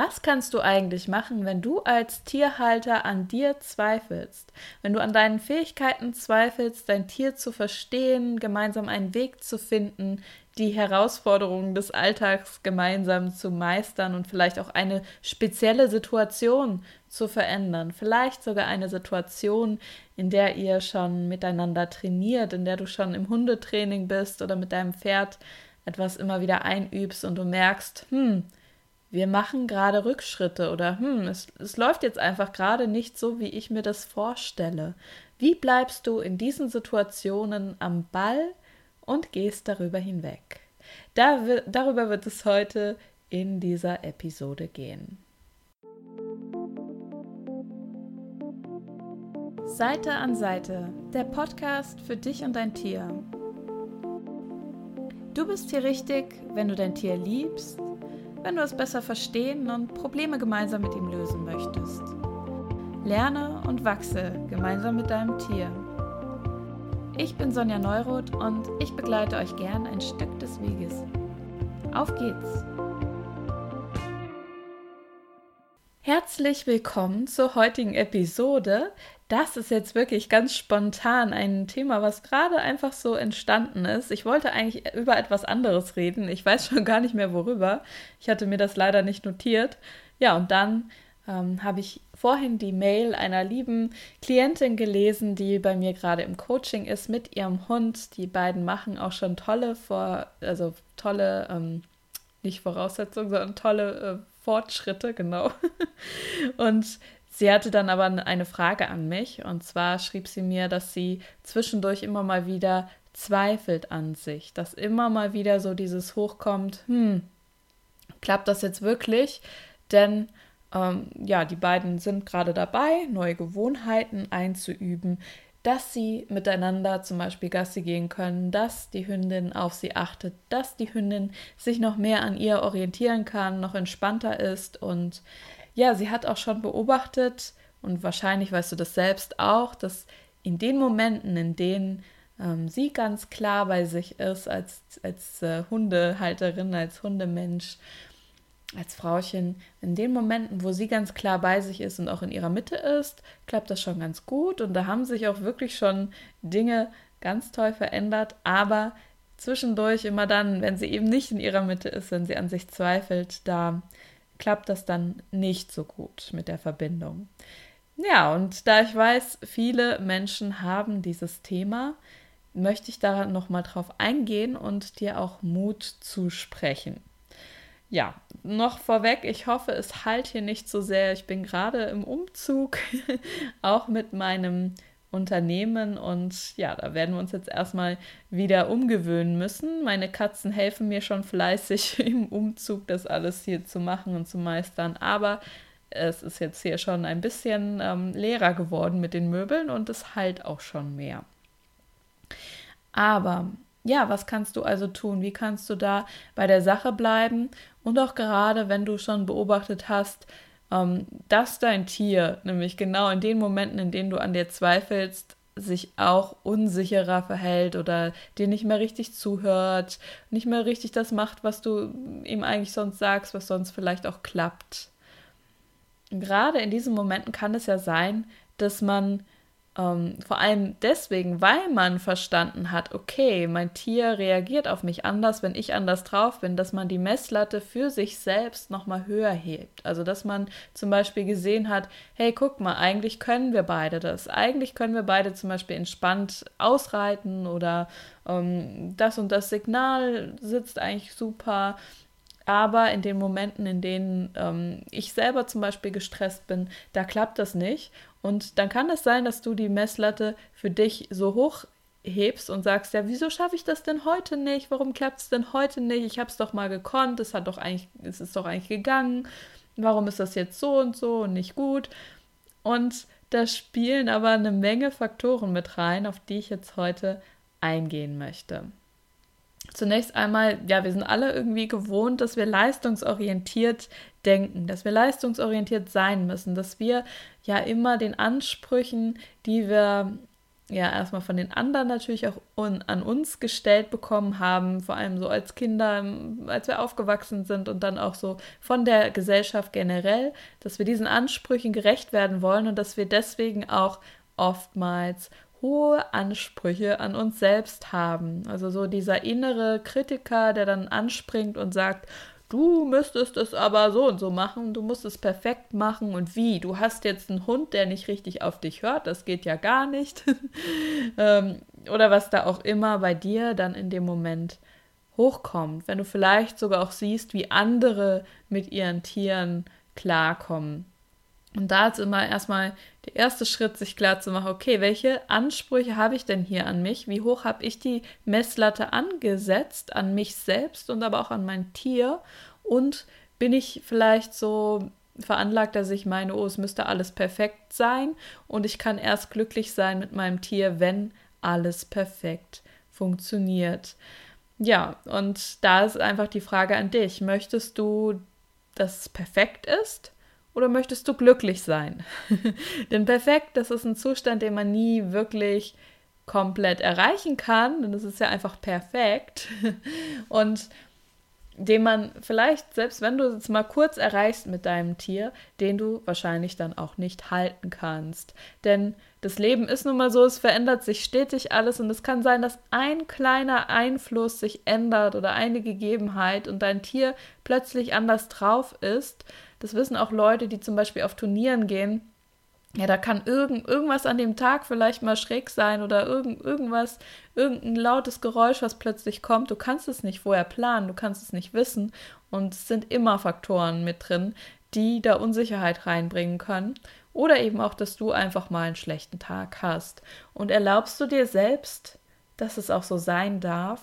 Was kannst du eigentlich machen, wenn du als Tierhalter an dir zweifelst? Wenn du an deinen Fähigkeiten zweifelst, dein Tier zu verstehen, gemeinsam einen Weg zu finden, die Herausforderungen des Alltags gemeinsam zu meistern und vielleicht auch eine spezielle Situation zu verändern. Vielleicht sogar eine Situation, in der ihr schon miteinander trainiert, in der du schon im Hundetraining bist oder mit deinem Pferd etwas immer wieder einübst und du merkst, hm, wir machen gerade Rückschritte oder hm, es, es läuft jetzt einfach gerade nicht so, wie ich mir das vorstelle. Wie bleibst du in diesen Situationen am Ball und gehst darüber hinweg? Da, darüber wird es heute in dieser Episode gehen. Seite an Seite, der Podcast für dich und dein Tier. Du bist hier richtig, wenn du dein Tier liebst wenn du es besser verstehen und Probleme gemeinsam mit ihm lösen möchtest. Lerne und wachse gemeinsam mit deinem Tier. Ich bin Sonja Neuroth und ich begleite euch gern ein Stück des Weges. Auf geht's! Herzlich willkommen zur heutigen Episode. Das ist jetzt wirklich ganz spontan ein Thema, was gerade einfach so entstanden ist. Ich wollte eigentlich über etwas anderes reden. Ich weiß schon gar nicht mehr worüber. Ich hatte mir das leider nicht notiert. Ja, und dann ähm, habe ich vorhin die Mail einer lieben Klientin gelesen, die bei mir gerade im Coaching ist mit ihrem Hund. Die beiden machen auch schon tolle vor, also tolle, ähm, nicht Voraussetzungen, sondern tolle äh, Fortschritte, genau. Und sie hatte dann aber eine Frage an mich. Und zwar schrieb sie mir, dass sie zwischendurch immer mal wieder zweifelt an sich, dass immer mal wieder so dieses hochkommt, hm, klappt das jetzt wirklich? Denn ähm, ja, die beiden sind gerade dabei, neue Gewohnheiten einzuüben, dass sie miteinander zum Beispiel Gassi gehen können, dass die Hündin auf sie achtet, dass die Hündin sich noch mehr an ihr orientieren kann, noch entspannter ist. Und ja, sie hat auch schon beobachtet, und wahrscheinlich weißt du das selbst auch, dass in den Momenten, in denen ähm, sie ganz klar bei sich ist, als, als äh, Hundehalterin, als Hundemensch, als Frauchen, in den Momenten, wo sie ganz klar bei sich ist und auch in ihrer Mitte ist, klappt das schon ganz gut. Und da haben sich auch wirklich schon Dinge ganz toll verändert, aber zwischendurch immer dann, wenn sie eben nicht in ihrer Mitte ist, wenn sie an sich zweifelt, da klappt das dann nicht so gut mit der Verbindung. Ja, und da ich weiß, viele Menschen haben dieses Thema, möchte ich da nochmal drauf eingehen und dir auch Mut zusprechen ja, noch vorweg, ich hoffe, es halt hier nicht so sehr. Ich bin gerade im Umzug, auch mit meinem Unternehmen und ja, da werden wir uns jetzt erstmal wieder umgewöhnen müssen. Meine Katzen helfen mir schon fleißig im Umzug, das alles hier zu machen und zu meistern, aber es ist jetzt hier schon ein bisschen ähm, leerer geworden mit den Möbeln und es halt auch schon mehr. Aber ja, was kannst du also tun? Wie kannst du da bei der Sache bleiben? Und auch gerade, wenn du schon beobachtet hast, ähm, dass dein Tier, nämlich genau in den Momenten, in denen du an dir zweifelst, sich auch unsicherer verhält oder dir nicht mehr richtig zuhört, nicht mehr richtig das macht, was du ihm eigentlich sonst sagst, was sonst vielleicht auch klappt. gerade in diesen Momenten kann es ja sein, dass man ähm, vor allem deswegen, weil man verstanden hat, okay, mein Tier reagiert auf mich anders, wenn ich anders drauf bin, dass man die Messlatte für sich selbst nochmal höher hebt. Also, dass man zum Beispiel gesehen hat, hey, guck mal, eigentlich können wir beide das. Eigentlich können wir beide zum Beispiel entspannt ausreiten oder ähm, das und das Signal sitzt eigentlich super. Aber in den Momenten, in denen ähm, ich selber zum Beispiel gestresst bin, da klappt das nicht. Und dann kann es sein, dass du die Messlatte für dich so hoch hebst und sagst, ja, wieso schaffe ich das denn heute nicht? Warum klappt es denn heute nicht? Ich habe es doch mal gekonnt, es hat doch eigentlich, es ist doch eigentlich gegangen. Warum ist das jetzt so und so und nicht gut? Und da spielen aber eine Menge Faktoren mit rein, auf die ich jetzt heute eingehen möchte. Zunächst einmal, ja, wir sind alle irgendwie gewohnt, dass wir leistungsorientiert denken, dass wir leistungsorientiert sein müssen, dass wir ja immer den Ansprüchen, die wir ja erstmal von den anderen natürlich auch un an uns gestellt bekommen haben, vor allem so als Kinder, als wir aufgewachsen sind und dann auch so von der Gesellschaft generell, dass wir diesen Ansprüchen gerecht werden wollen und dass wir deswegen auch oftmals hohe Ansprüche an uns selbst haben. Also so dieser innere Kritiker, der dann anspringt und sagt, du müsstest es aber so und so machen, du musst es perfekt machen und wie? Du hast jetzt einen Hund, der nicht richtig auf dich hört, das geht ja gar nicht. ähm, oder was da auch immer bei dir dann in dem Moment hochkommt, wenn du vielleicht sogar auch siehst, wie andere mit ihren Tieren klarkommen. Und da ist immer erstmal der erste Schritt, sich klar zu machen, okay, welche Ansprüche habe ich denn hier an mich? Wie hoch habe ich die Messlatte angesetzt an mich selbst und aber auch an mein Tier? Und bin ich vielleicht so veranlagt, dass ich meine, oh, es müsste alles perfekt sein und ich kann erst glücklich sein mit meinem Tier, wenn alles perfekt funktioniert. Ja, und da ist einfach die Frage an dich. Möchtest du, dass es perfekt ist? Oder möchtest du glücklich sein? denn perfekt, das ist ein Zustand, den man nie wirklich komplett erreichen kann, denn es ist ja einfach perfekt. Und den man vielleicht, selbst wenn du es mal kurz erreichst mit deinem Tier, den du wahrscheinlich dann auch nicht halten kannst. Denn das Leben ist nun mal so, es verändert sich stetig alles und es kann sein, dass ein kleiner Einfluss sich ändert oder eine Gegebenheit und dein Tier plötzlich anders drauf ist das wissen auch Leute, die zum Beispiel auf Turnieren gehen. Ja, da kann irgend, irgendwas an dem Tag vielleicht mal schräg sein oder irgend, irgendwas, irgendein lautes Geräusch, was plötzlich kommt. Du kannst es nicht vorher planen, du kannst es nicht wissen. Und es sind immer Faktoren mit drin, die da Unsicherheit reinbringen können. Oder eben auch, dass du einfach mal einen schlechten Tag hast. Und erlaubst du dir selbst, dass es auch so sein darf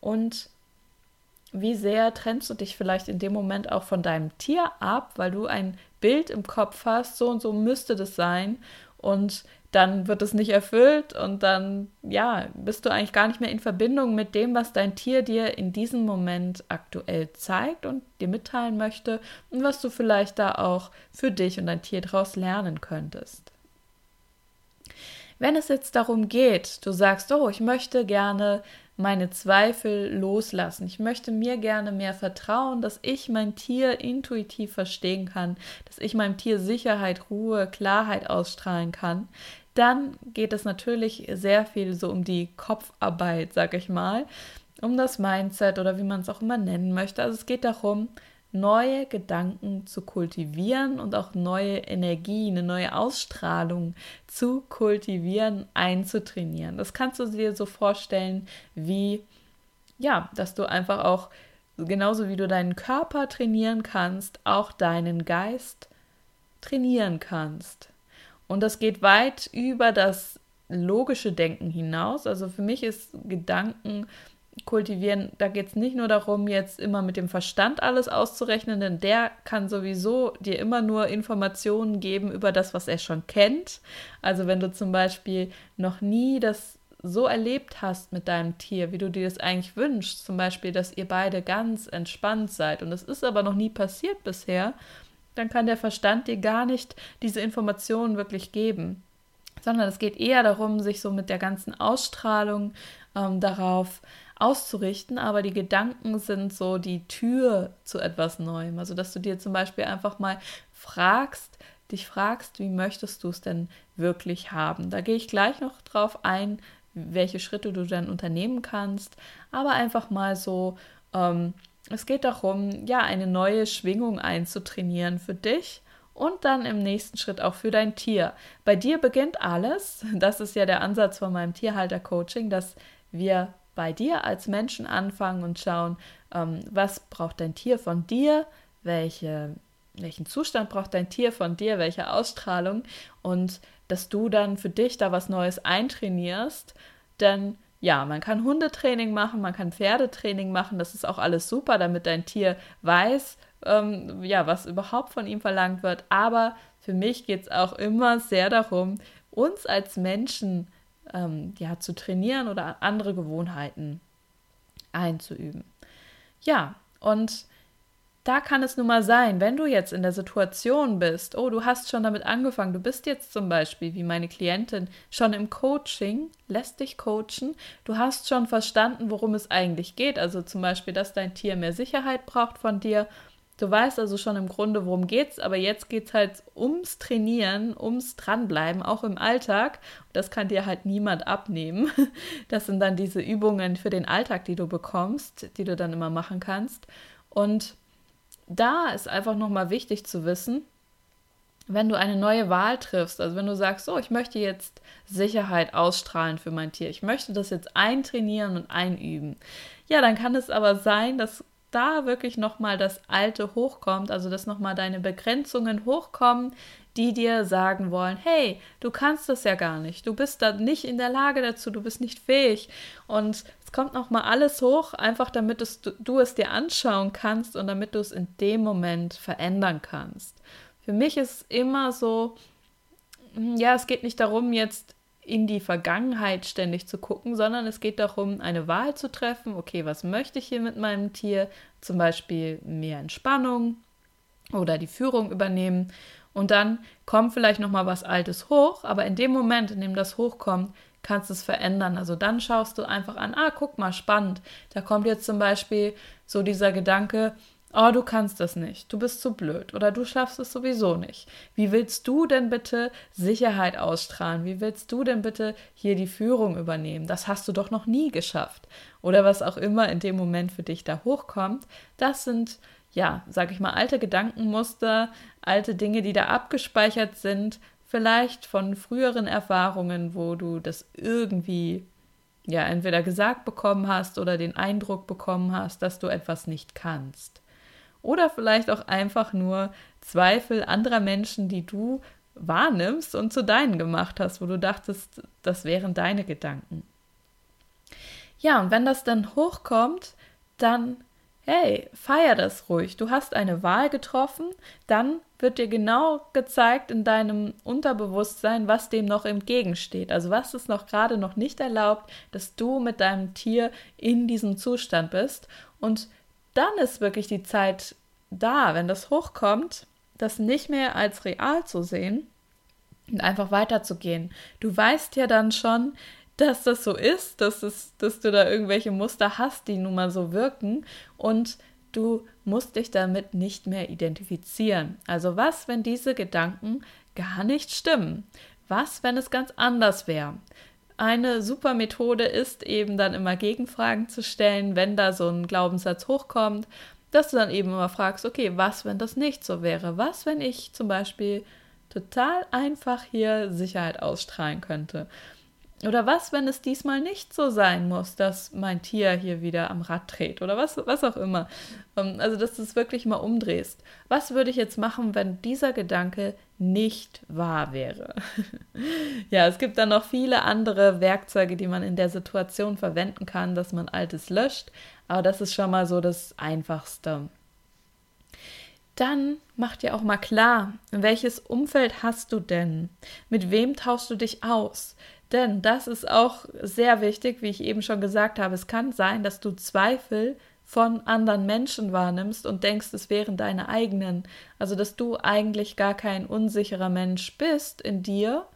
und wie sehr trennst du dich vielleicht in dem Moment auch von deinem Tier ab, weil du ein Bild im Kopf hast, so und so müsste das sein und dann wird es nicht erfüllt und dann, ja, bist du eigentlich gar nicht mehr in Verbindung mit dem, was dein Tier dir in diesem Moment aktuell zeigt und dir mitteilen möchte und was du vielleicht da auch für dich und dein Tier daraus lernen könntest. Wenn es jetzt darum geht, du sagst, oh, ich möchte gerne meine Zweifel loslassen. Ich möchte mir gerne mehr vertrauen, dass ich mein Tier intuitiv verstehen kann, dass ich meinem Tier Sicherheit, Ruhe, Klarheit ausstrahlen kann. Dann geht es natürlich sehr viel so um die Kopfarbeit, sag ich mal, um das Mindset oder wie man es auch immer nennen möchte. Also es geht darum, neue Gedanken zu kultivieren und auch neue Energie, eine neue Ausstrahlung zu kultivieren, einzutrainieren. Das kannst du dir so vorstellen, wie ja, dass du einfach auch genauso wie du deinen Körper trainieren kannst, auch deinen Geist trainieren kannst. Und das geht weit über das logische Denken hinaus. Also für mich ist Gedanken kultivieren, da geht es nicht nur darum, jetzt immer mit dem Verstand alles auszurechnen, denn der kann sowieso dir immer nur Informationen geben über das, was er schon kennt. Also wenn du zum Beispiel noch nie das so erlebt hast mit deinem Tier, wie du dir das eigentlich wünschst, zum Beispiel, dass ihr beide ganz entspannt seid und es ist aber noch nie passiert bisher, dann kann der Verstand dir gar nicht diese Informationen wirklich geben sondern es geht eher darum, sich so mit der ganzen Ausstrahlung ähm, darauf auszurichten, aber die Gedanken sind so die Tür zu etwas Neuem. Also, dass du dir zum Beispiel einfach mal fragst, dich fragst, wie möchtest du es denn wirklich haben. Da gehe ich gleich noch drauf ein, welche Schritte du dann unternehmen kannst, aber einfach mal so, ähm, es geht darum, ja, eine neue Schwingung einzutrainieren für dich und dann im nächsten Schritt auch für dein Tier. Bei dir beginnt alles, das ist ja der Ansatz von meinem Tierhalter-Coaching, dass wir bei dir als Menschen anfangen und schauen, ähm, was braucht dein Tier von dir, welche, welchen Zustand braucht dein Tier von dir, welche Ausstrahlung? Und dass du dann für dich da was Neues eintrainierst, denn ja, man kann Hundetraining machen, man kann Pferdetraining machen, das ist auch alles super, damit dein Tier weiß, ähm, ja, was überhaupt von ihm verlangt wird. Aber für mich geht es auch immer sehr darum, uns als Menschen ähm, ja, zu trainieren oder andere Gewohnheiten einzuüben. Ja, und da kann es nun mal sein, wenn du jetzt in der Situation bist, oh, du hast schon damit angefangen, du bist jetzt zum Beispiel, wie meine Klientin, schon im Coaching, lässt dich coachen, du hast schon verstanden, worum es eigentlich geht, also zum Beispiel, dass dein Tier mehr Sicherheit braucht von dir. Du weißt also schon im Grunde, worum geht's, aber jetzt geht's halt ums Trainieren, ums Dranbleiben, auch im Alltag. Das kann dir halt niemand abnehmen. Das sind dann diese Übungen für den Alltag, die du bekommst, die du dann immer machen kannst. Und da ist einfach nochmal wichtig zu wissen, wenn du eine neue Wahl triffst, also wenn du sagst, so, ich möchte jetzt Sicherheit ausstrahlen für mein Tier, ich möchte das jetzt eintrainieren und einüben, ja, dann kann es aber sein, dass da wirklich nochmal das Alte hochkommt, also dass nochmal deine Begrenzungen hochkommen, die dir sagen wollen, hey, du kannst das ja gar nicht, du bist da nicht in der Lage dazu, du bist nicht fähig. Und es kommt nochmal alles hoch, einfach damit es, du, du es dir anschauen kannst und damit du es in dem Moment verändern kannst. Für mich ist immer so, ja, es geht nicht darum, jetzt in die Vergangenheit ständig zu gucken, sondern es geht darum, eine Wahl zu treffen. Okay, was möchte ich hier mit meinem Tier? Zum Beispiel mehr Entspannung oder die Führung übernehmen. Und dann kommt vielleicht noch mal was Altes hoch, aber in dem Moment, in dem das hochkommt, kannst du es verändern. Also dann schaust du einfach an, ah, guck mal, spannend. Da kommt jetzt zum Beispiel so dieser Gedanke, oh, du kannst das nicht, du bist zu blöd oder du schaffst es sowieso nicht. Wie willst du denn bitte Sicherheit ausstrahlen? Wie willst du denn bitte hier die Führung übernehmen? Das hast du doch noch nie geschafft. Oder was auch immer in dem Moment für dich da hochkommt, das sind ja, sag ich mal, alte Gedankenmuster, alte Dinge, die da abgespeichert sind, vielleicht von früheren Erfahrungen, wo du das irgendwie ja entweder gesagt bekommen hast oder den Eindruck bekommen hast, dass du etwas nicht kannst. Oder vielleicht auch einfach nur Zweifel anderer Menschen, die du wahrnimmst und zu deinen gemacht hast, wo du dachtest, das wären deine Gedanken. Ja, und wenn das dann hochkommt, dann hey, feier das ruhig. Du hast eine Wahl getroffen, dann wird dir genau gezeigt in deinem Unterbewusstsein, was dem noch entgegensteht. Also was es noch gerade noch nicht erlaubt, dass du mit deinem Tier in diesem Zustand bist. Und dann ist wirklich die Zeit da, wenn das hochkommt, das nicht mehr als real zu sehen und einfach weiterzugehen. Du weißt ja dann schon, dass das so ist, dass, es, dass du da irgendwelche Muster hast, die nun mal so wirken und du musst dich damit nicht mehr identifizieren. Also was, wenn diese Gedanken gar nicht stimmen? Was, wenn es ganz anders wäre? Eine super Methode ist eben dann immer Gegenfragen zu stellen, wenn da so ein Glaubenssatz hochkommt, dass du dann eben immer fragst, okay, was, wenn das nicht so wäre? Was, wenn ich zum Beispiel total einfach hier Sicherheit ausstrahlen könnte? Oder was, wenn es diesmal nicht so sein muss, dass mein Tier hier wieder am Rad dreht oder was, was auch immer. Ähm, also, dass du es wirklich mal umdrehst. Was würde ich jetzt machen, wenn dieser Gedanke nicht wahr wäre? ja, es gibt dann noch viele andere Werkzeuge, die man in der Situation verwenden kann, dass man Altes löscht. Aber das ist schon mal so das Einfachste. Dann mach dir auch mal klar, welches Umfeld hast du denn? Mit wem tauschst du dich aus? Denn das ist auch sehr wichtig, wie ich eben schon gesagt habe. Es kann sein, dass du Zweifel von anderen Menschen wahrnimmst und denkst, es wären deine eigenen. Also, dass du eigentlich gar kein unsicherer Mensch bist in dir,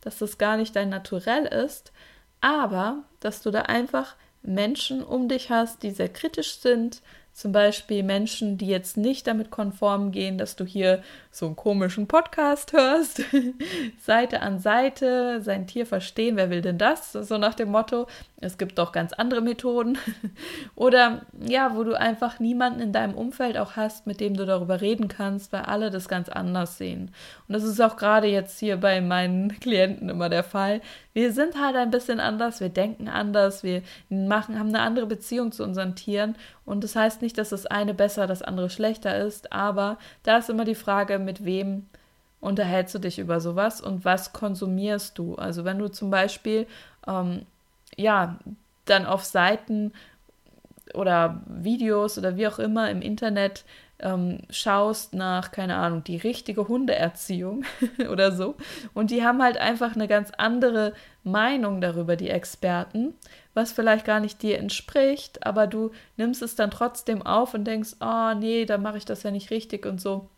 dass das gar nicht dein Naturell ist, aber dass du da einfach Menschen um dich hast, die sehr kritisch sind, zum Beispiel Menschen, die jetzt nicht damit konform gehen, dass du hier so einen komischen Podcast hörst, Seite an Seite, sein Tier verstehen, wer will denn das? So nach dem Motto, es gibt doch ganz andere Methoden. Oder ja, wo du einfach niemanden in deinem Umfeld auch hast, mit dem du darüber reden kannst, weil alle das ganz anders sehen. Und das ist auch gerade jetzt hier bei meinen Klienten immer der Fall. Wir sind halt ein bisschen anders, wir denken anders, wir machen, haben eine andere Beziehung zu unseren Tieren. Und das heißt nicht, dass das eine besser, das andere schlechter ist, aber da ist immer die Frage, mit wem unterhältst du dich über sowas und was konsumierst du? Also wenn du zum Beispiel ähm, ja dann auf Seiten oder Videos oder wie auch immer im Internet ähm, schaust nach, keine Ahnung, die richtige Hundeerziehung oder so. Und die haben halt einfach eine ganz andere Meinung darüber, die Experten, was vielleicht gar nicht dir entspricht, aber du nimmst es dann trotzdem auf und denkst, oh nee, da mache ich das ja nicht richtig und so.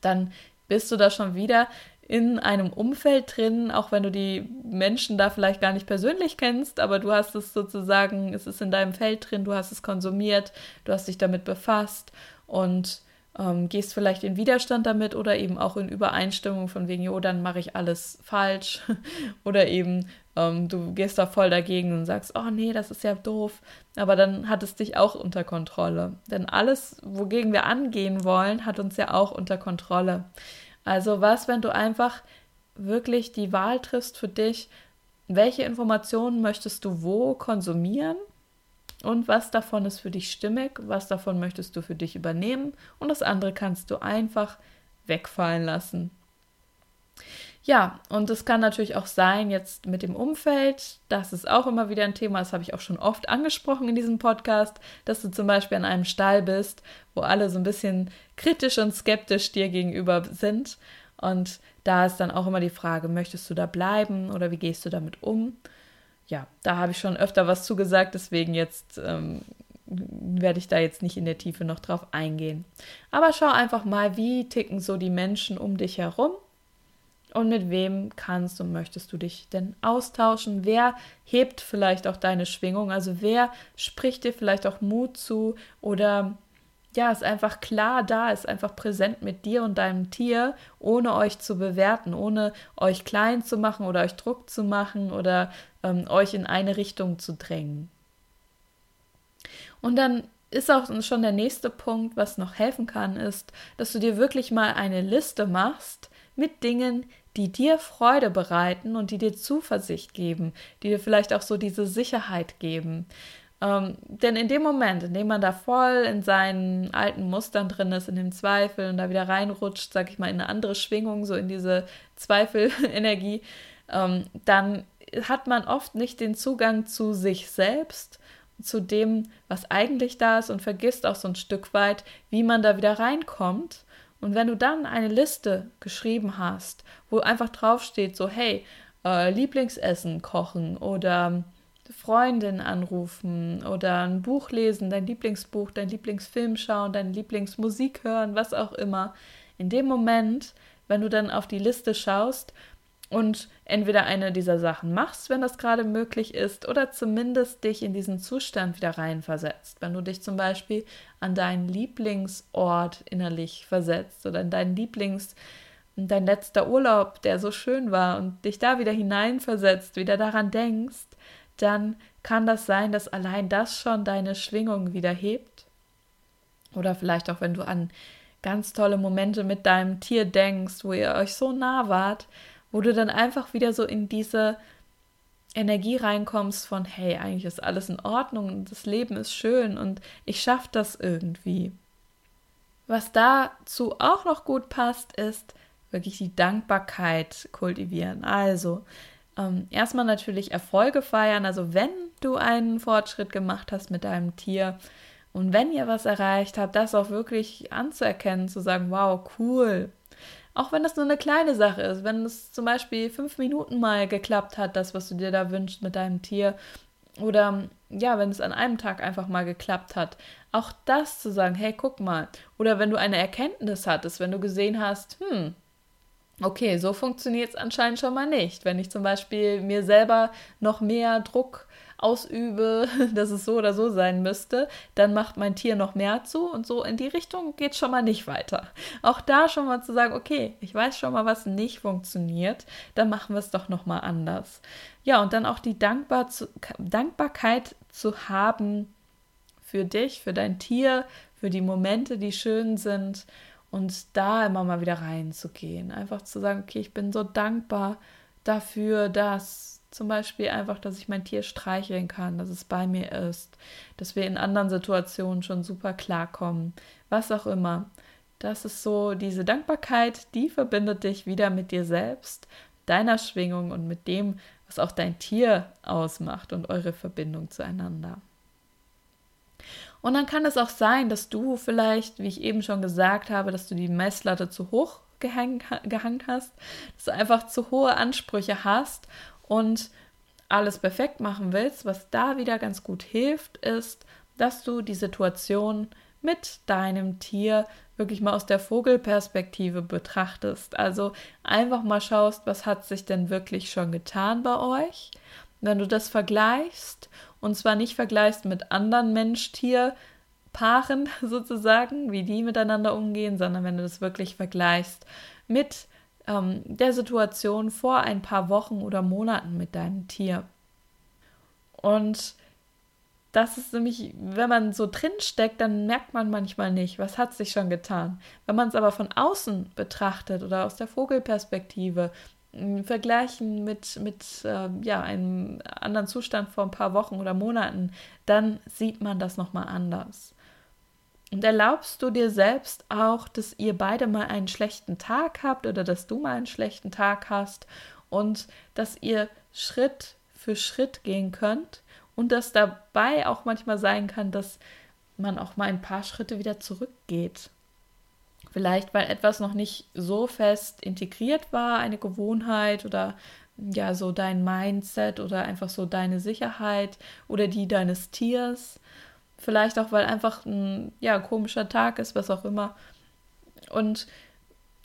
Dann bist du da schon wieder in einem Umfeld drin, auch wenn du die Menschen da vielleicht gar nicht persönlich kennst, aber du hast es sozusagen, es ist in deinem Feld drin, du hast es konsumiert, du hast dich damit befasst und ähm, gehst vielleicht in Widerstand damit oder eben auch in Übereinstimmung von wegen, jo, dann mache ich alles falsch oder eben ähm, du gehst da voll dagegen und sagst, oh nee, das ist ja doof, aber dann hat es dich auch unter Kontrolle. Denn alles, wogegen wir angehen wollen, hat uns ja auch unter Kontrolle. Also was, wenn du einfach wirklich die Wahl triffst für dich, welche Informationen möchtest du wo konsumieren und was davon ist für dich stimmig, was davon möchtest du für dich übernehmen und das andere kannst du einfach wegfallen lassen. Ja, und es kann natürlich auch sein, jetzt mit dem Umfeld, das ist auch immer wieder ein Thema, das habe ich auch schon oft angesprochen in diesem Podcast, dass du zum Beispiel an einem Stall bist, wo alle so ein bisschen kritisch und skeptisch dir gegenüber sind. Und da ist dann auch immer die Frage, möchtest du da bleiben oder wie gehst du damit um? Ja, da habe ich schon öfter was zugesagt, deswegen jetzt ähm, werde ich da jetzt nicht in der Tiefe noch drauf eingehen. Aber schau einfach mal, wie ticken so die Menschen um dich herum und mit wem kannst und möchtest du dich denn austauschen? Wer hebt vielleicht auch deine Schwingung? Also wer spricht dir vielleicht auch Mut zu oder ja, ist einfach klar da, ist einfach präsent mit dir und deinem Tier, ohne euch zu bewerten, ohne euch klein zu machen oder euch Druck zu machen oder ähm, euch in eine Richtung zu drängen. Und dann ist auch schon der nächste Punkt, was noch helfen kann, ist, dass du dir wirklich mal eine Liste machst mit Dingen, die dir Freude bereiten und die dir Zuversicht geben, die dir vielleicht auch so diese Sicherheit geben. Ähm, denn in dem Moment, in dem man da voll in seinen alten Mustern drin ist, in dem Zweifel und da wieder reinrutscht, sag ich mal, in eine andere Schwingung, so in diese Zweifelenergie, ähm, dann hat man oft nicht den Zugang zu sich selbst, zu dem, was eigentlich da ist und vergisst auch so ein Stück weit, wie man da wieder reinkommt. Und wenn du dann eine Liste geschrieben hast, wo einfach draufsteht, so, hey, äh, Lieblingsessen kochen oder Freundin anrufen oder ein Buch lesen, dein Lieblingsbuch, dein Lieblingsfilm schauen, deine Lieblingsmusik hören, was auch immer. In dem Moment, wenn du dann auf die Liste schaust und entweder eine dieser Sachen machst, wenn das gerade möglich ist, oder zumindest dich in diesen Zustand wieder reinversetzt. Wenn du dich zum Beispiel an deinen Lieblingsort innerlich versetzt oder in deinen Lieblings, dein letzter Urlaub, der so schön war und dich da wieder hineinversetzt, wieder daran denkst, dann kann das sein, dass allein das schon deine Schwingung wieder hebt. Oder vielleicht auch, wenn du an ganz tolle Momente mit deinem Tier denkst, wo ihr euch so nah wart, wo du dann einfach wieder so in diese Energie reinkommst von, hey, eigentlich ist alles in Ordnung und das Leben ist schön und ich schaffe das irgendwie. Was dazu auch noch gut passt, ist wirklich die Dankbarkeit kultivieren. Also ähm, erstmal natürlich Erfolge feiern, also wenn du einen Fortschritt gemacht hast mit deinem Tier und wenn ihr was erreicht habt, das auch wirklich anzuerkennen, zu sagen, wow, cool, auch wenn das nur eine kleine Sache ist, wenn es zum Beispiel fünf Minuten mal geklappt hat, das, was du dir da wünschst mit deinem Tier, oder ja, wenn es an einem Tag einfach mal geklappt hat, auch das zu sagen, hey, guck mal. Oder wenn du eine Erkenntnis hattest, wenn du gesehen hast, hm, okay, so funktioniert es anscheinend schon mal nicht. Wenn ich zum Beispiel mir selber noch mehr Druck ausübe, dass es so oder so sein müsste, dann macht mein Tier noch mehr zu und so in die Richtung geht schon mal nicht weiter. Auch da schon mal zu sagen, okay, ich weiß schon mal, was nicht funktioniert, dann machen wir es doch noch mal anders. Ja, und dann auch die Dankbar zu, Dankbarkeit zu haben für dich, für dein Tier, für die Momente, die schön sind und da immer mal wieder reinzugehen. Einfach zu sagen, okay, ich bin so dankbar dafür, dass zum Beispiel einfach, dass ich mein Tier streicheln kann, dass es bei mir ist, dass wir in anderen Situationen schon super klarkommen, was auch immer. Das ist so diese Dankbarkeit, die verbindet dich wieder mit dir selbst, deiner Schwingung und mit dem, was auch dein Tier ausmacht und eure Verbindung zueinander. Und dann kann es auch sein, dass du vielleicht, wie ich eben schon gesagt habe, dass du die Messlatte zu hoch gehängt, hast, dass du einfach zu hohe Ansprüche hast und alles perfekt machen willst. Was da wieder ganz gut hilft, ist, dass du die Situation mit deinem Tier wirklich mal aus der Vogelperspektive betrachtest. Also einfach mal schaust, was hat sich denn wirklich schon getan bei euch. Wenn du das vergleichst, und zwar nicht vergleichst mit anderen Mensch-Tier-Paaren sozusagen, wie die miteinander umgehen, sondern wenn du das wirklich vergleichst mit ähm, der Situation vor ein paar Wochen oder Monaten mit deinem Tier. Und das ist nämlich, wenn man so drin steckt, dann merkt man manchmal nicht, was hat sich schon getan. Wenn man es aber von außen betrachtet oder aus der Vogelperspektive, vergleichen mit, mit äh, ja, einem anderen Zustand vor ein paar Wochen oder Monaten, dann sieht man das nochmal anders. Und erlaubst du dir selbst auch, dass ihr beide mal einen schlechten Tag habt oder dass du mal einen schlechten Tag hast und dass ihr Schritt für Schritt gehen könnt und dass dabei auch manchmal sein kann, dass man auch mal ein paar Schritte wieder zurückgeht. Vielleicht, weil etwas noch nicht so fest integriert war, eine Gewohnheit oder ja, so dein Mindset oder einfach so deine Sicherheit oder die deines Tiers. Vielleicht auch, weil einfach ein ja, komischer Tag ist, was auch immer. Und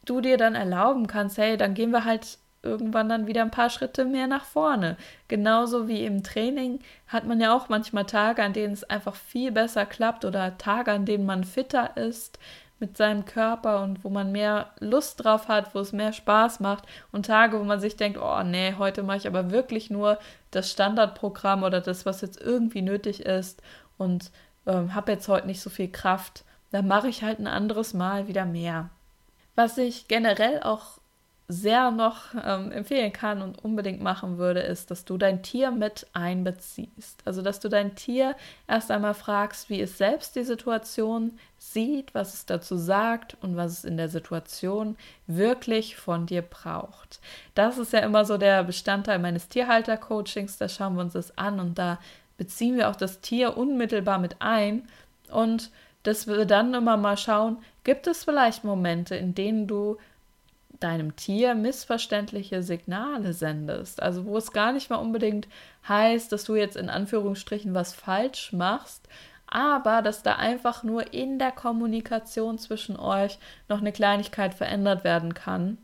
du dir dann erlauben kannst, hey, dann gehen wir halt irgendwann dann wieder ein paar Schritte mehr nach vorne. Genauso wie im Training hat man ja auch manchmal Tage, an denen es einfach viel besser klappt oder Tage, an denen man fitter ist mit seinem Körper und wo man mehr Lust drauf hat, wo es mehr Spaß macht und Tage, wo man sich denkt, oh nee, heute mache ich aber wirklich nur das Standardprogramm oder das, was jetzt irgendwie nötig ist und ähm, habe jetzt heute nicht so viel Kraft, dann mache ich halt ein anderes Mal wieder mehr. Was ich generell auch sehr noch ähm, empfehlen kann und unbedingt machen würde, ist, dass du dein Tier mit einbeziehst. Also, dass du dein Tier erst einmal fragst, wie es selbst die Situation sieht, was es dazu sagt und was es in der Situation wirklich von dir braucht. Das ist ja immer so der Bestandteil meines Tierhalter-Coachings. Da schauen wir uns das an und da beziehen wir auch das Tier unmittelbar mit ein und dass wir dann immer mal schauen, gibt es vielleicht Momente, in denen du deinem Tier missverständliche Signale sendest. Also wo es gar nicht mal unbedingt heißt, dass du jetzt in Anführungsstrichen was falsch machst, aber dass da einfach nur in der Kommunikation zwischen euch noch eine Kleinigkeit verändert werden kann,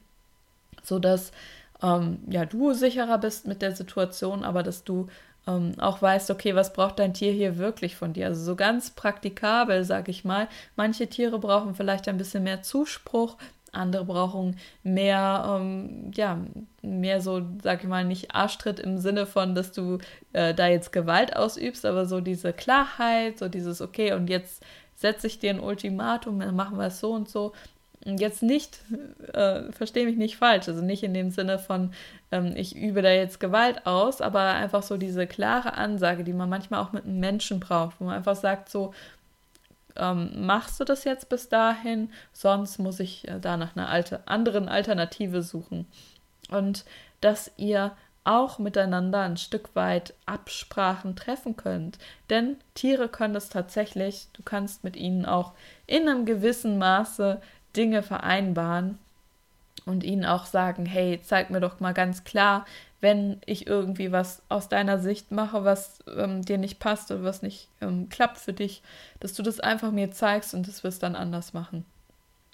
sodass ähm, ja du sicherer bist mit der Situation, aber dass du ähm, auch weißt, okay, was braucht dein Tier hier wirklich von dir? Also so ganz praktikabel, sag ich mal. Manche Tiere brauchen vielleicht ein bisschen mehr Zuspruch, andere brauchen mehr, ähm, ja, mehr so, sag ich mal, nicht Arschtritt im Sinne von, dass du äh, da jetzt Gewalt ausübst, aber so diese Klarheit, so dieses, okay, und jetzt setze ich dir ein Ultimatum, dann machen wir es so und so. Und jetzt nicht, äh, verstehe mich nicht falsch, also nicht in dem Sinne von, ähm, ich übe da jetzt Gewalt aus, aber einfach so diese klare Ansage, die man manchmal auch mit einem Menschen braucht, wo man einfach sagt, so, ähm, machst du das jetzt bis dahin, sonst muss ich äh, da nach einer alte, anderen Alternative suchen. Und dass ihr auch miteinander ein Stück weit Absprachen treffen könnt. Denn Tiere können das tatsächlich, du kannst mit ihnen auch in einem gewissen Maße Dinge vereinbaren und ihnen auch sagen, hey, zeig mir doch mal ganz klar, wenn ich irgendwie was aus deiner Sicht mache, was ähm, dir nicht passt oder was nicht ähm, klappt für dich, dass du das einfach mir zeigst und das wirst dann anders machen.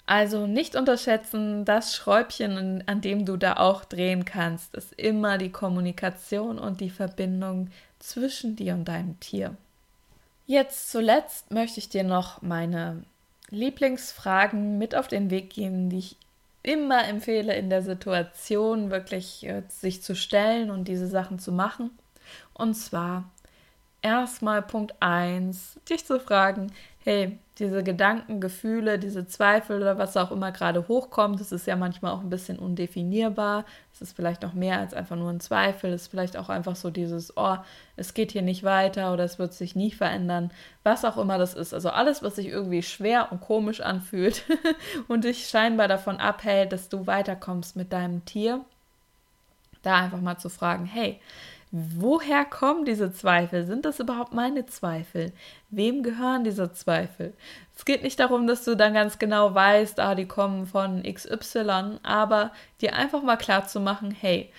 Also nicht unterschätzen, das Schräubchen, an dem du da auch drehen kannst, ist immer die Kommunikation und die Verbindung zwischen dir und deinem Tier. Jetzt zuletzt möchte ich dir noch meine Lieblingsfragen mit auf den Weg geben, die ich immer empfehle, in der Situation wirklich äh, sich zu stellen und diese Sachen zu machen. Und zwar erstmal Punkt 1, dich zu fragen, hey, diese Gedanken, Gefühle, diese Zweifel oder was auch immer gerade hochkommt, das ist ja manchmal auch ein bisschen undefinierbar. Es ist vielleicht noch mehr als einfach nur ein Zweifel. Es ist vielleicht auch einfach so dieses, oh, es geht hier nicht weiter oder es wird sich nie verändern. Was auch immer das ist. Also alles, was sich irgendwie schwer und komisch anfühlt und dich scheinbar davon abhält, dass du weiterkommst mit deinem Tier. Da einfach mal zu fragen, hey, woher kommen diese Zweifel? Sind das überhaupt meine Zweifel? Wem gehören diese Zweifel? Es geht nicht darum, dass du dann ganz genau weißt, ah, die kommen von XY, aber dir einfach mal klar zu machen, hey,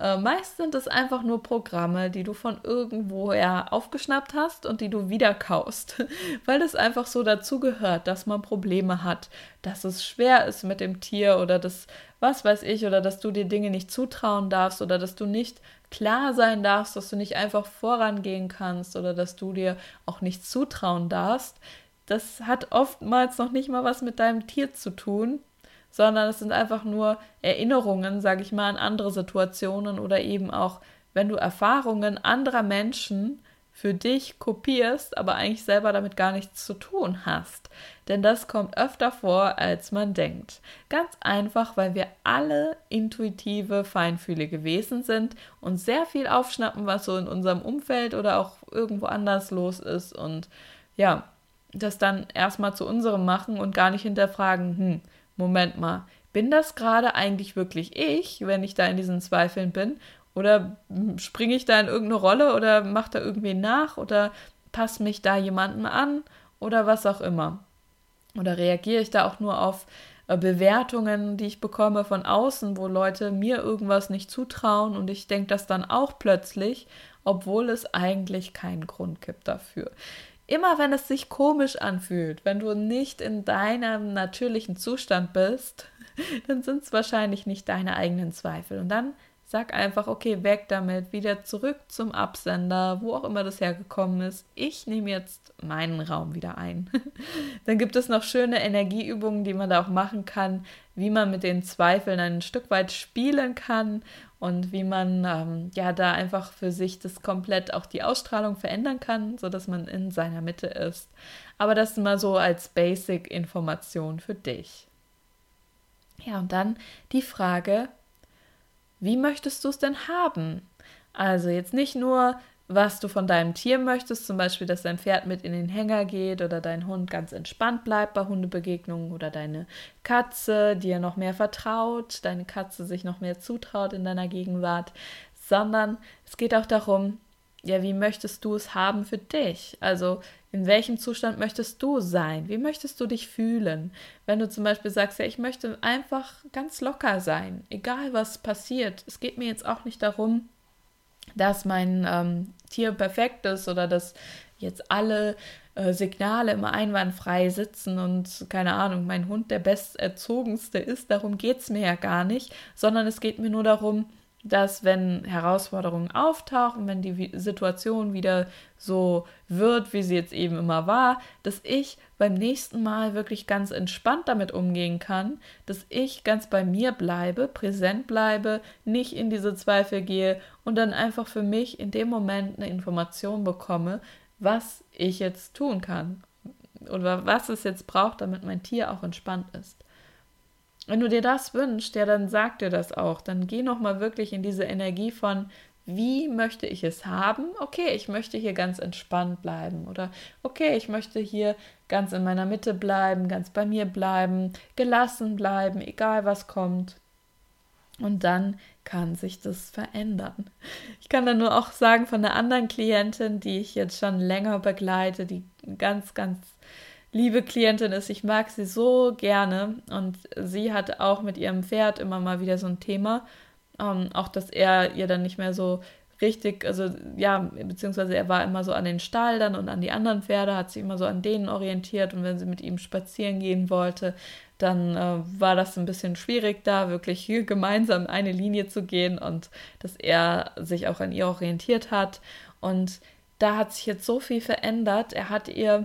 äh, meist sind es einfach nur Programme, die du von irgendwoher aufgeschnappt hast und die du wieder kaust, weil es einfach so dazu gehört, dass man Probleme hat, dass es schwer ist mit dem Tier oder das, was weiß ich, oder dass du dir Dinge nicht zutrauen darfst oder dass du nicht klar sein darfst, dass du nicht einfach vorangehen kannst oder dass du dir auch nicht zutrauen darfst. Das hat oftmals noch nicht mal was mit deinem Tier zu tun, sondern es sind einfach nur Erinnerungen, sage ich mal, an andere Situationen oder eben auch, wenn du Erfahrungen anderer Menschen für dich kopierst, aber eigentlich selber damit gar nichts zu tun hast. Denn das kommt öfter vor, als man denkt. Ganz einfach, weil wir alle intuitive, feinfühlige Wesen sind und sehr viel aufschnappen, was so in unserem Umfeld oder auch irgendwo anders los ist und ja, das dann erstmal zu unserem machen und gar nicht hinterfragen, hm, Moment mal, bin das gerade eigentlich wirklich ich, wenn ich da in diesen Zweifeln bin? Oder springe ich da in irgendeine Rolle oder macht da irgendwie nach oder passt mich da jemanden an oder was auch immer? Oder reagiere ich da auch nur auf äh, Bewertungen, die ich bekomme von außen, wo Leute mir irgendwas nicht zutrauen und ich denke das dann auch plötzlich, obwohl es eigentlich keinen Grund gibt dafür. Immer wenn es sich komisch anfühlt, wenn du nicht in deinem natürlichen Zustand bist, dann sind es wahrscheinlich nicht deine eigenen Zweifel. Und dann sag einfach, okay, weg damit, wieder zurück zum Absender, wo auch immer das hergekommen ist. Ich nehme jetzt meinen Raum wieder ein. dann gibt es noch schöne Energieübungen, die man da auch machen kann, wie man mit den Zweifeln ein Stück weit spielen kann und wie man ähm, ja da einfach für sich das komplett auch die Ausstrahlung verändern kann, sodass man in seiner Mitte ist. Aber das mal so als Basic-Information für dich. Ja, und dann die Frage, wie möchtest du es denn haben? Also jetzt nicht nur, was du von deinem Tier möchtest, zum Beispiel, dass dein Pferd mit in den Hänger geht oder dein Hund ganz entspannt bleibt bei Hundebegegnungen oder deine Katze dir noch mehr vertraut, deine Katze sich noch mehr zutraut in deiner Gegenwart, sondern es geht auch darum, ja, wie möchtest du es haben für dich? Also in welchem Zustand möchtest du sein? Wie möchtest du dich fühlen? Wenn du zum Beispiel sagst, ja, ich möchte einfach ganz locker sein, egal was passiert. Es geht mir jetzt auch nicht darum, dass mein ähm, Tier perfekt ist oder dass jetzt alle äh, Signale immer einwandfrei sitzen und keine Ahnung, mein Hund der besterzogenste ist. Darum geht es mir ja gar nicht, sondern es geht mir nur darum, dass wenn Herausforderungen auftauchen, wenn die Situation wieder so wird, wie sie jetzt eben immer war, dass ich beim nächsten Mal wirklich ganz entspannt damit umgehen kann, dass ich ganz bei mir bleibe, präsent bleibe, nicht in diese Zweifel gehe und dann einfach für mich in dem Moment eine Information bekomme, was ich jetzt tun kann oder was es jetzt braucht, damit mein Tier auch entspannt ist. Wenn du dir das wünschst, ja, dann sag dir das auch. Dann geh nochmal wirklich in diese Energie von, wie möchte ich es haben? Okay, ich möchte hier ganz entspannt bleiben. Oder okay, ich möchte hier ganz in meiner Mitte bleiben, ganz bei mir bleiben, gelassen bleiben, egal was kommt. Und dann kann sich das verändern. Ich kann dann nur auch sagen von einer anderen Klientin, die ich jetzt schon länger begleite, die ganz, ganz liebe Klientin ist. Ich mag sie so gerne und sie hat auch mit ihrem Pferd immer mal wieder so ein Thema. Ähm, auch, dass er ihr dann nicht mehr so richtig, also ja, beziehungsweise er war immer so an den Stall dann und an die anderen Pferde, hat sich immer so an denen orientiert und wenn sie mit ihm spazieren gehen wollte, dann äh, war das ein bisschen schwierig, da wirklich gemeinsam eine Linie zu gehen und dass er sich auch an ihr orientiert hat. Und da hat sich jetzt so viel verändert. Er hat ihr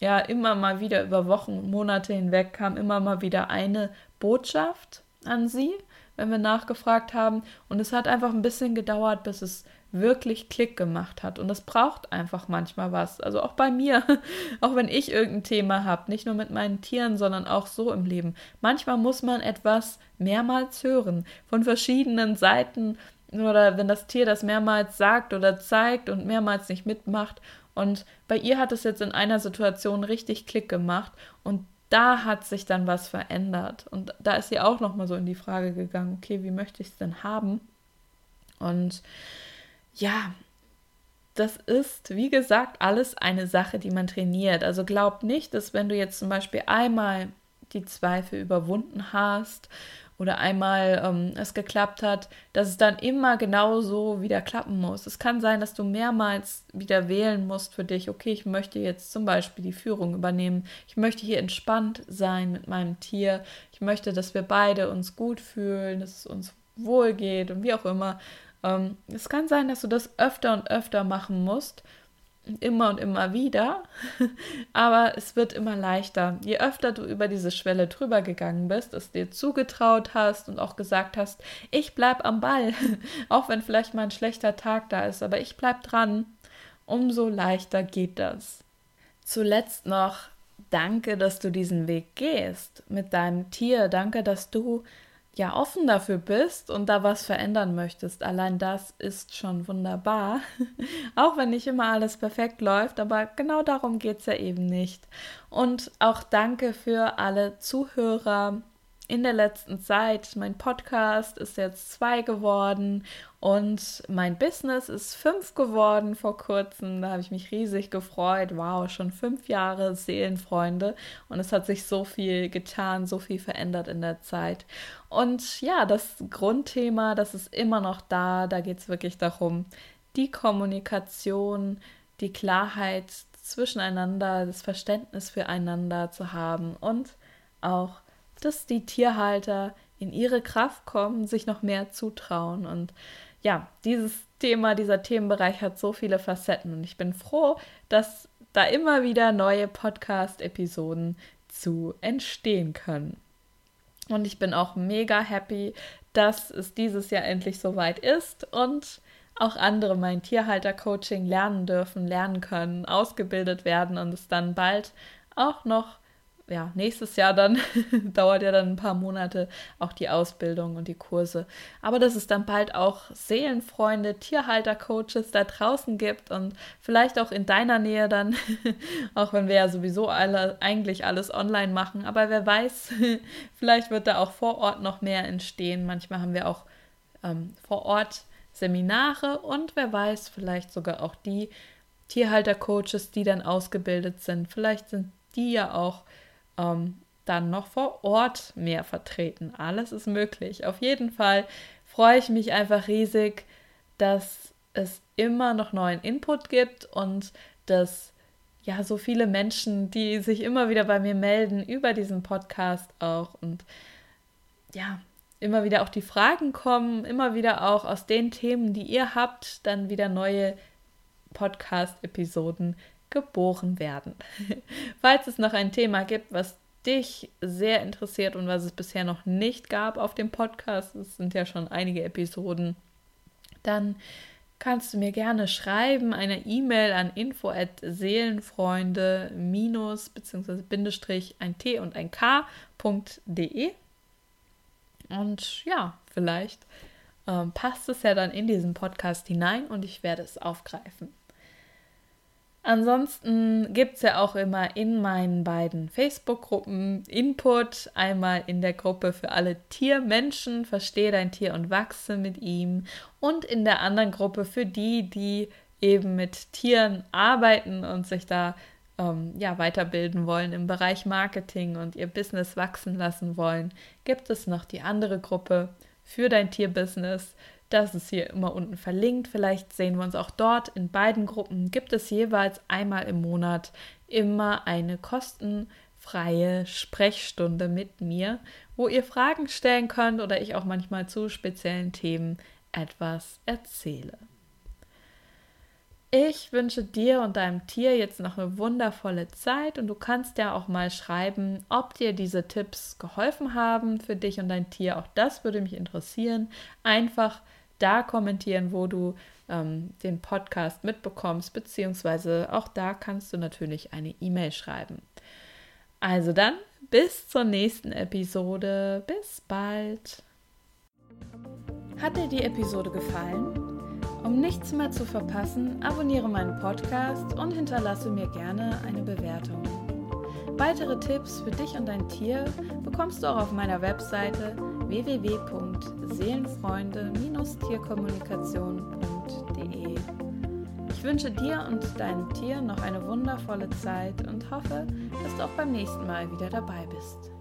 ja, immer mal wieder über Wochen und Monate hinweg kam immer mal wieder eine Botschaft an sie, wenn wir nachgefragt haben. Und es hat einfach ein bisschen gedauert, bis es wirklich Klick gemacht hat. Und es braucht einfach manchmal was. Also auch bei mir, auch wenn ich irgendein Thema habe, nicht nur mit meinen Tieren, sondern auch so im Leben. Manchmal muss man etwas mehrmals hören, von verschiedenen Seiten. Oder wenn das Tier das mehrmals sagt oder zeigt und mehrmals nicht mitmacht. Und bei ihr hat es jetzt in einer Situation richtig Klick gemacht und da hat sich dann was verändert. Und da ist sie auch nochmal so in die Frage gegangen, okay, wie möchte ich es denn haben? Und ja, das ist, wie gesagt, alles eine Sache, die man trainiert. Also glaub nicht, dass wenn du jetzt zum Beispiel einmal die Zweifel überwunden hast oder einmal ähm, es geklappt hat, dass es dann immer genauso wieder klappen muss. Es kann sein, dass du mehrmals wieder wählen musst für dich, okay, ich möchte jetzt zum Beispiel die Führung übernehmen, ich möchte hier entspannt sein mit meinem Tier, ich möchte, dass wir beide uns gut fühlen, dass es uns wohl geht und wie auch immer. Ähm, es kann sein, dass du das öfter und öfter machen musst immer und immer wieder, aber es wird immer leichter. Je öfter du über diese Schwelle drüber gegangen bist, es dir zugetraut hast und auch gesagt hast, ich bleib am Ball, auch wenn vielleicht mal ein schlechter Tag da ist, aber ich bleib dran, umso leichter geht das. Zuletzt noch danke, dass du diesen Weg gehst mit deinem Tier. Danke, dass du ja offen dafür bist und da was verändern möchtest. Allein das ist schon wunderbar. auch wenn nicht immer alles perfekt läuft, aber genau darum geht es ja eben nicht. Und auch danke für alle Zuhörer, in der letzten Zeit. Mein Podcast ist jetzt zwei geworden und mein Business ist fünf geworden vor kurzem. Da habe ich mich riesig gefreut. Wow, schon fünf Jahre Seelenfreunde und es hat sich so viel getan, so viel verändert in der Zeit. Und ja, das Grundthema, das ist immer noch da. Da geht es wirklich darum, die Kommunikation, die Klarheit zwischeneinander, das Verständnis füreinander zu haben und auch dass die Tierhalter in ihre Kraft kommen, sich noch mehr zutrauen. Und ja, dieses Thema, dieser Themenbereich hat so viele Facetten und ich bin froh, dass da immer wieder neue Podcast-Episoden zu entstehen können. Und ich bin auch mega happy, dass es dieses Jahr endlich soweit ist und auch andere mein Tierhalter-Coaching lernen dürfen, lernen können, ausgebildet werden und es dann bald auch noch ja, nächstes Jahr dann dauert ja dann ein paar Monate auch die Ausbildung und die Kurse. Aber dass es dann bald auch Seelenfreunde, Tierhalter-Coaches da draußen gibt und vielleicht auch in deiner Nähe dann, auch wenn wir ja sowieso alle eigentlich alles online machen. Aber wer weiß, vielleicht wird da auch vor Ort noch mehr entstehen. Manchmal haben wir auch ähm, vor Ort Seminare und wer weiß, vielleicht sogar auch die Tierhalter-Coaches, die dann ausgebildet sind. Vielleicht sind die ja auch ähm, dann noch vor Ort mehr vertreten. Alles ist möglich. Auf jeden Fall freue ich mich einfach riesig, dass es immer noch neuen Input gibt und dass ja so viele Menschen, die sich immer wieder bei mir melden über diesen Podcast auch und ja, immer wieder auch die Fragen kommen, immer wieder auch aus den Themen, die ihr habt, dann wieder neue Podcast-Episoden geboren werden. Falls es noch ein Thema gibt, was dich sehr interessiert und was es bisher noch nicht gab auf dem Podcast, es sind ja schon einige Episoden, dann kannst du mir gerne schreiben, eine E-Mail an info at seelenfreunde beziehungsweise Bindestrich ein T und ein K.de und ja, vielleicht ähm, passt es ja dann in diesen Podcast hinein und ich werde es aufgreifen. Ansonsten gibt es ja auch immer in meinen beiden Facebook-Gruppen Input. Einmal in der Gruppe für alle Tiermenschen, verstehe dein Tier und wachse mit ihm. Und in der anderen Gruppe für die, die eben mit Tieren arbeiten und sich da ähm, ja, weiterbilden wollen im Bereich Marketing und ihr Business wachsen lassen wollen, gibt es noch die andere Gruppe für dein Tierbusiness das ist hier immer unten verlinkt. Vielleicht sehen wir uns auch dort. In beiden Gruppen gibt es jeweils einmal im Monat immer eine kostenfreie Sprechstunde mit mir, wo ihr Fragen stellen könnt oder ich auch manchmal zu speziellen Themen etwas erzähle. Ich wünsche dir und deinem Tier jetzt noch eine wundervolle Zeit und du kannst ja auch mal schreiben, ob dir diese Tipps geholfen haben für dich und dein Tier. Auch das würde mich interessieren. Einfach da kommentieren, wo du ähm, den Podcast mitbekommst, beziehungsweise auch da kannst du natürlich eine E-Mail schreiben. Also dann, bis zur nächsten Episode. Bis bald. Hat dir die Episode gefallen? Um nichts mehr zu verpassen, abonniere meinen Podcast und hinterlasse mir gerne eine Bewertung. Weitere Tipps für dich und dein Tier bekommst du auch auf meiner Webseite www.seelenfreunde-tierkommunikation.de. Ich wünsche dir und deinem Tier noch eine wundervolle Zeit und hoffe, dass du auch beim nächsten Mal wieder dabei bist.